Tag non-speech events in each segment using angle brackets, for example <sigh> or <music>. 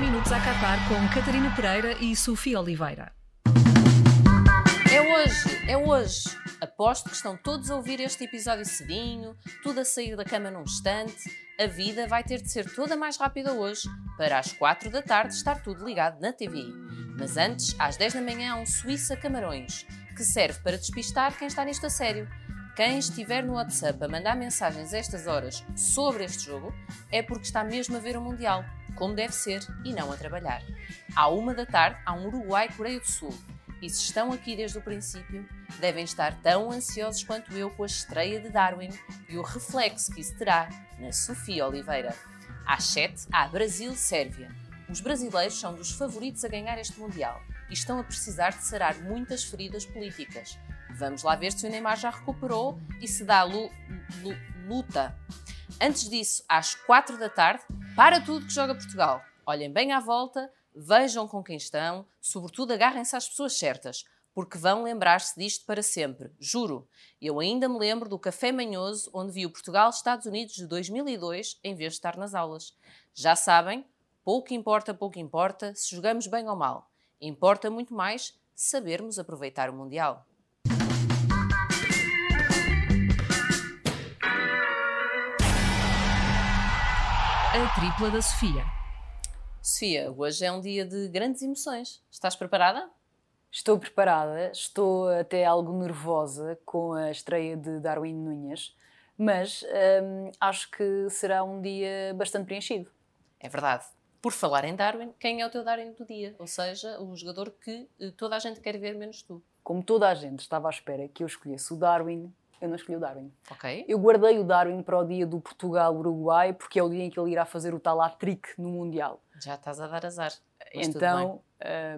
minutos a Qatar com Catarina Pereira e Sofia Oliveira. É hoje, é hoje. Aposto que estão todos a ouvir este episódio cedinho, tudo a sair da cama num instante. A vida vai ter de ser toda mais rápida hoje, para às 4 da tarde estar tudo ligado na TVI. Mas antes, às 10 da manhã, há um Suíça Camarões, que serve para despistar quem está nisto a sério. Quem estiver no WhatsApp a mandar mensagens estas horas sobre este jogo é porque está mesmo a ver o Mundial, como deve ser, e não a trabalhar. À uma da tarde, há um Uruguai-Coreia do Sul. E se estão aqui desde o princípio, devem estar tão ansiosos quanto eu com a estreia de Darwin e o reflexo que isso terá na Sofia Oliveira. Às 7, há Brasil-Sérvia. Os brasileiros são dos favoritos a ganhar este Mundial e estão a precisar de sarar muitas feridas políticas. Vamos lá ver se o Neymar já recuperou e se dá lu lu luta. Antes disso, às 4 da tarde, para tudo que joga Portugal. Olhem bem à volta, vejam com quem estão, sobretudo agarrem-se às pessoas certas, porque vão lembrar-se disto para sempre, juro. Eu ainda me lembro do Café Manhoso, onde vi o Portugal-Estados Unidos de 2002, em vez de estar nas aulas. Já sabem, pouco importa, pouco importa, se jogamos bem ou mal. Importa muito mais sabermos aproveitar o Mundial. A tripla da Sofia. Sofia, hoje é um dia de grandes emoções. Estás preparada? Estou preparada, estou até algo nervosa com a estreia de Darwin Nunes, mas hum, acho que será um dia bastante preenchido. É verdade. Por falar em Darwin, quem é o teu Darwin do dia? Ou seja, o jogador que eh, toda a gente quer ver menos tu. Como toda a gente estava à espera que eu escolhesse o Darwin, eu não escolhi o Darwin. Ok? Eu guardei o Darwin para o dia do Portugal-Uruguai, porque é o dia em que ele irá fazer o tal hat-trick no Mundial. Já estás a dar azar. Mas então,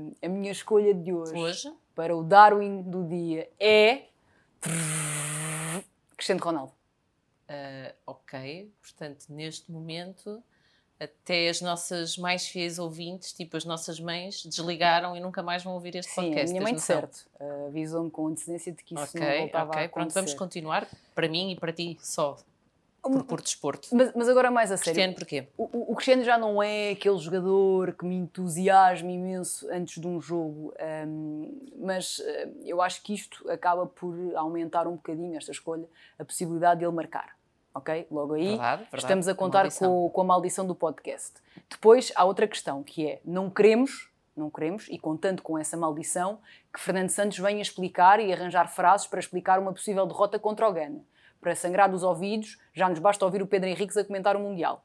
hum, a minha escolha de hoje, hoje, para o Darwin do dia é. Cristiano Ronaldo. eh, ok. Portanto, neste momento, até as nossas mais fiéis ouvintes, tipo as nossas mães, desligaram e nunca mais vão ouvir este Sim, podcast. a minha mãe de certo. Uh, Avisou-me com antecedência de que isso não Ok, voltava ok. a Pronto, vamos acontecer. continuar. Para mim e para ti só. Por, por desporto. Mas, mas agora mais a sério. Cristiano, porquê? O, o- o Cristiano já não é aquele jogador que me entusiasma imenso antes de um jogo, hum, mas eh, eu acho que isto acaba por aumentar um bocadinho, esta escolha, a possibilidade de ele marcar. Ok? Logo aí Verdade, verdade. estamos a contar com, com a maldição do podcast. Depois há outra questão que é: não queremos, não queremos, e contando com essa maldição, que Fernando Santos venha explicar e arranjar frases para explicar uma possível derrota contra o Ghana. Para sangrar dos ouvidos, já nos basta ouvir o Pedro Henriques a comentar o Mundial.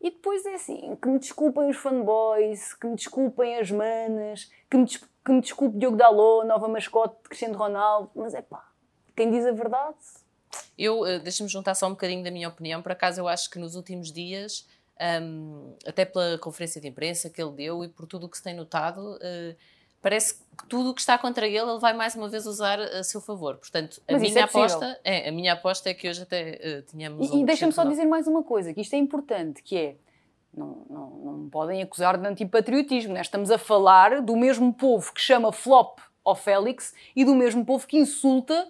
E depois é assim, que me desculpem os fanboys, que me desculpem as manas, que me, que me desculpe Diogo Dalot, nova mascote de Cristiano Ronaldo, mas é pá, quem diz a verdade Eu, eh, deixa-me juntar só um bocadinho da minha opinião. Por acaso, eu acho que nos últimos dias, hum, até pela conferência de imprensa que ele deu e por tudo o que se tem notado, eh, parece que tudo o que está contra ele, ele vai mais uma vez usar a seu favor. Portanto, a Mas minha é aposta é, a minha aposta é que hoje até eh, tínhamos E, um e deixa-me só dizer mais uma coisa, que isto é importante, que é, não, não, não me podem acusar de antipatriotismo, né? estamos a falar do mesmo povo que chama flop ao Félix e do mesmo povo que insulta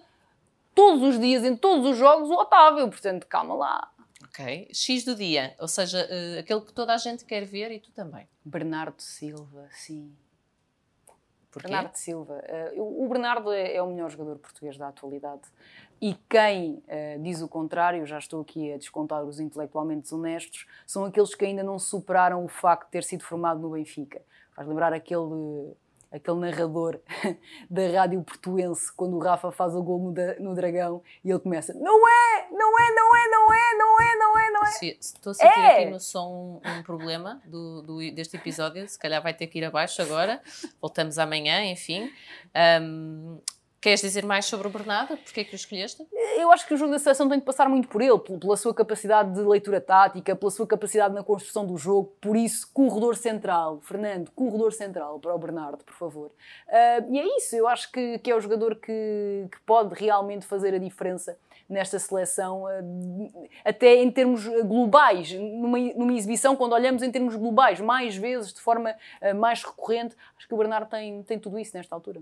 todos os dias, em todos os jogos, o Otávio, portanto, calma lá. Ok. X do dia, ou seja, eh, aquele que toda a gente quer ver e tu também. Bernardo Silva, sim. Porquê? Bernardo Silva. Eh, o Bernardo é, é o melhor jogador português da atualidade. E quem eh, diz o contrário, já estou aqui a descontar os intelectualmente desonestos, são aqueles que ainda não superaram o facto de ter sido formado no Benfica. Faz lembrar aquele, aquele narrador <laughs> da rádio portuense, quando o Rafa faz o gol no, da- no Dragão e ele começa: Não é, não é, não é, não é, não é, não é, não é. Se, estou a sentir É! aqui no som um, um problema do, do- deste episódio, se calhar vai ter que ir abaixo agora. Voltamos amanhã, enfim. Ahm, queres dizer mais sobre o Bernardo? Porquê que o escolheste? Eu acho que o jogo da seleção tem de passar muito por ele, pel- pela sua capacidade de leitura tática, pela sua capacidade na construção do jogo. Por isso, corredor central. Fernando, corredor central para o Bernardo, por favor. Ah, e é isso, eu acho que, que é o jogador que, que pode realmente fazer a diferença nesta seleção, ah, até em termos globais, numa, numa exibição, quando olhamos em termos globais, mais vezes, de forma ah, mais recorrente, acho que o Bernardo tem, tem tudo isso nesta altura.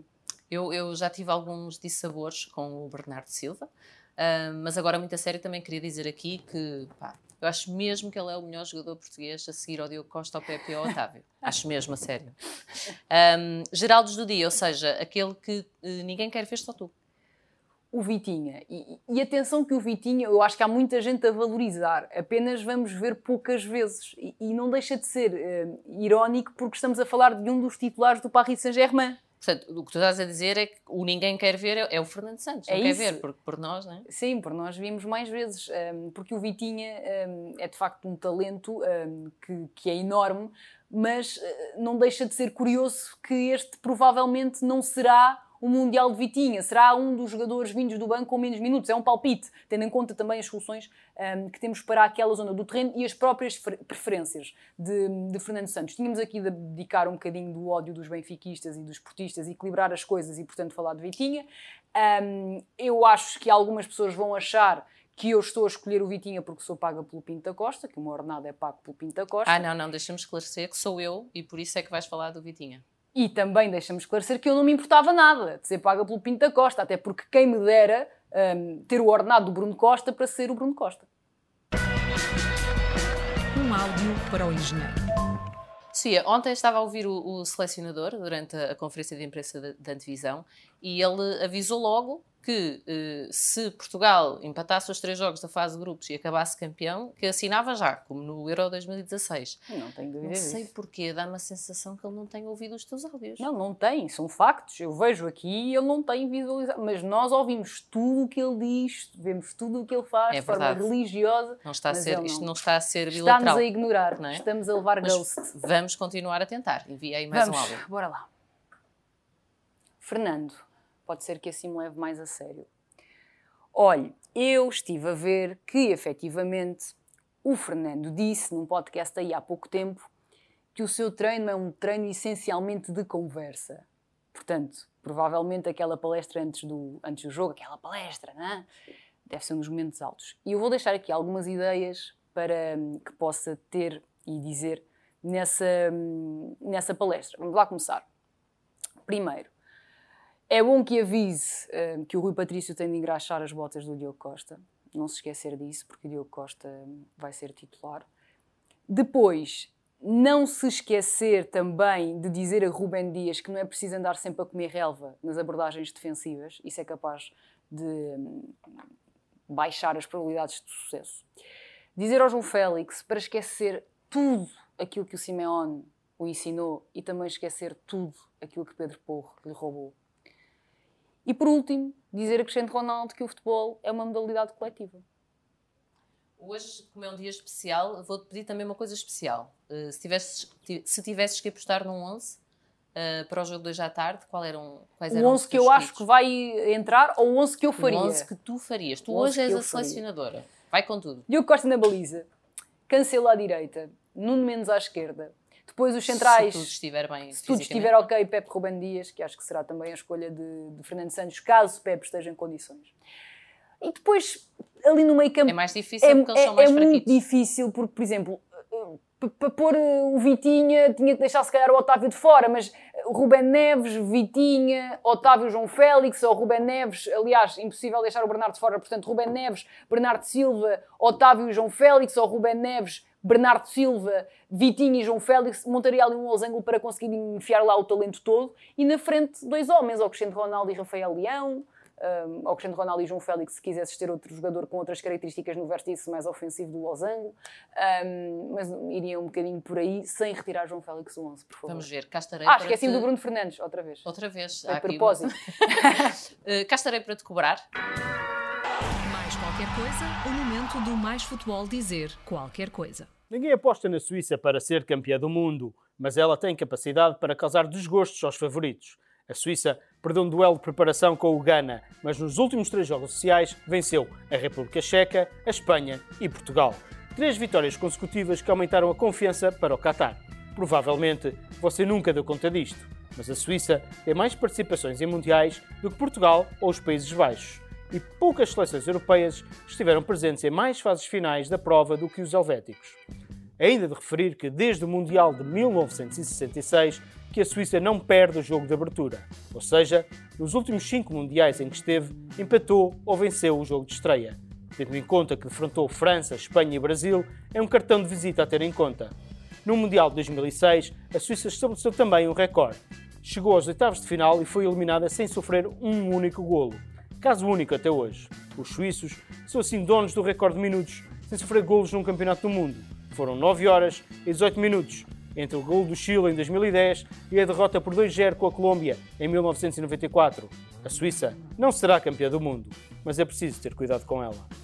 Eu, eu já tive alguns dissabores com o Bernardo Silva, ah, mas agora, muito a sério, também queria dizer aqui que pá, Eu acho mesmo que ele é o melhor jogador português a seguir ao Diogo Costa, ao Pepe e ao Otávio. <laughs> acho mesmo, a sério. Um, Geraldos do dia, ou seja, aquele que uh, ninguém quer ver, só tu o Vitinha. E, e, atenção que o Vitinha, eu acho que há muita gente a valorizar, apenas vamos ver poucas vezes. E, e não deixa de ser uh, irónico porque estamos a falar de um dos titulares do Paris Saint-Germain. Portanto, o que tu estás a dizer é que o ninguém quer ver é, é o Fernando Santos, não é quer isso. ver, por, por nós, não é? Sim, por nós vimos mais vezes, um, ehm, porque o Vitinha um, ehm, é de facto um talento um, ehm, que, que é enorme, mas uh, não deixa de ser curioso que este provavelmente não será o Mundial de Vitinha? Será um dos jogadores vindos do banco com menos minutos? É um palpite, tendo em conta também as soluções um, que temos para aquela zona do terreno e as próprias preferências de, de, Fernando Santos. Tínhamos aqui de dedicar um bocadinho do ódio dos benfiquistas e dos portistas, equilibrar as coisas e, portanto, falar de Vitinha. Um, eu acho que algumas pessoas vão achar que eu estou a escolher o Vitinha porque sou paga pelo Pinto da Costa, que o meu ordenado é pago pelo Pinto da Costa. Ah, não, não, deixa-me esclarecer que sou eu e por isso é que vais falar do Vitinha. E também deixa-me esclarecer que eu não me importava nada de ser paga pelo Pinto da Costa, até porque quem me dera um, ter o ordenado do Bruno Costa para ser o Bruno Costa. Um áudio para o engenheiro. Sofia, ontem estava a ouvir o, o selecionador durante a, a conferência de imprensa da antevisão e ele avisou logo que eh, se Portugal empatasse os três jogos da fase de grupos e acabasse campeão, que assinava já, como no Euro 2016. Não tenho dúvida Não sei disso. porquê, dá-me a sensação que ele não tem ouvido os teus áudios. Não, não tem, são factos. Eu vejo aqui e ele não tem visualizado. Mas nós ouvimos tudo o que ele diz, vemos tudo o que ele faz é de forma religiosa. Não está a ser, não. Isto não está a ser bilateral. Estamos a ignorar, é? estamos a levar mas ghost. Vamos continuar a tentar. Enviei mais vamos, um áudio. Bora lá. Fernando, pode ser que assim me leve mais a sério. Olhe, eu estive a ver que efetivamente o Fernando disse num podcast aí há pouco tempo que o seu treino é um treino essencialmente de conversa. Portanto, provavelmente aquela palestra antes do, antes do jogo, aquela palestra, não é? deve ser um dos momentos altos. E eu vou deixar aqui algumas ideias para hum, que possa ter e dizer nessa, hum, nessa palestra. Vamos lá começar. Primeiro, é bom que avise uh, que o Rui Patrício tem de engraxar as botas do Diogo Costa. Não se esquecer disso, porque o Diogo Costa vai ser titular. Depois, não se esquecer também de dizer a Rubem Dias que não é preciso andar sempre a comer relva nas abordagens defensivas. Isso é capaz de um, baixar as probabilidades de sucesso. Dizer ao João Félix para esquecer tudo aquilo que o Simeone o ensinou e também esquecer tudo aquilo que Pedro Porro lhe roubou. E por último, dizer a Cristiano Ronaldo que o futebol é uma modalidade coletiva. Hoje, como é um dia especial, vou-te pedir também uma coisa especial. Uh, se, tivesses, se tivesses que apostar num 11 uh, eh, para o jogo de hoje à tarde, qual eram, quais eram o 11 que eu acho que vai entrar ou o 11 que eu faria? O 11 que tu farias. Tu hoje és a selecionadora. Vai com tudo. Diogo Costa na baliza. Cancelo à direita. Nuno Mendes à esquerda. Depois os centrais. Se tudo estiver bem. Se tudo estiver ok, Pepe Ruben Dias, que acho que será também a escolha de, de Fernando Santos, caso Pepe esteja em condições. E depois, ali no meio campo. É mais difícil é, porque eles são mais É muito difícil, porque, por exemplo, para pôr o Vitinha, tinha que deixar se calhar o Otávio de fora, mas Ruben Neves, Vitinha, Otávio João Félix, ou Ruben Neves, aliás, impossível deixar o Bernardo fora, portanto, Ruben Neves, Bernardo Silva, Otávio João Félix, ou Ruben Neves, Bernardo Silva, Vitinho e João Félix, montaria ali um losango para conseguir enfiar lá o talento todo. E na frente, dois homens, ou Cristiano Ronaldo e Rafael Leão, um, ou Cristiano Ronaldo e João Félix, se quisesses ter outro jogador com outras características no vértice mais ofensivo do losango. Um, mas iria um bocadinho por aí, sem retirar João Félix do 11, por favor. Vamos ver, cá estarei Ah, esqueci-me te... do Bruno Fernandes, outra vez. Outra vez. A propósito. uh, <laughs> cá estarei para te cobrar. Mais qualquer coisa, o momento do Mais Futebol dizer qualquer coisa. Ninguém aposta na Suíça para ser campeã do mundo, mas ela tem capacidade para causar desgostos aos favoritos. A Suíça perdeu um duelo de preparação com o Ghana, mas nos últimos três jogos oficiais venceu a República Checa, a Espanha e Portugal. Três vitórias consecutivas que aumentaram a confiança para o Qatar. Provavelmente você nunca deu conta disto, mas a Suíça tem mais participações em mundiais do que Portugal ou os Países Baixos. E poucas seleções europeias estiveram presentes em mais fases finais da prova do que os helvéticos. Ainda de referir que desde o Mundial de 1966 que a Suíça não perde o jogo de abertura, ou seja, nos últimos cinco mundiais em que esteve, empatou ou venceu o jogo de estreia. Tendo em conta que defrontou França, Espanha e Brasil, é um cartão de visita a ter em conta. No Mundial de 2006, a Suíça estabeleceu também um recorde. Chegou aos oitavos de final e foi eliminada sem sofrer um único golo. Caso único até hoje. Os suíços são assim donos do recorde de minutos sem sofrer golos num campeonato do mundo. Foram 9 horas e 18 minutos, entre o gol do Chile em 2010 e a derrota por 2-0 com a Colômbia em 1994. A Suíça não será campeã do mundo, mas é preciso ter cuidado com ela.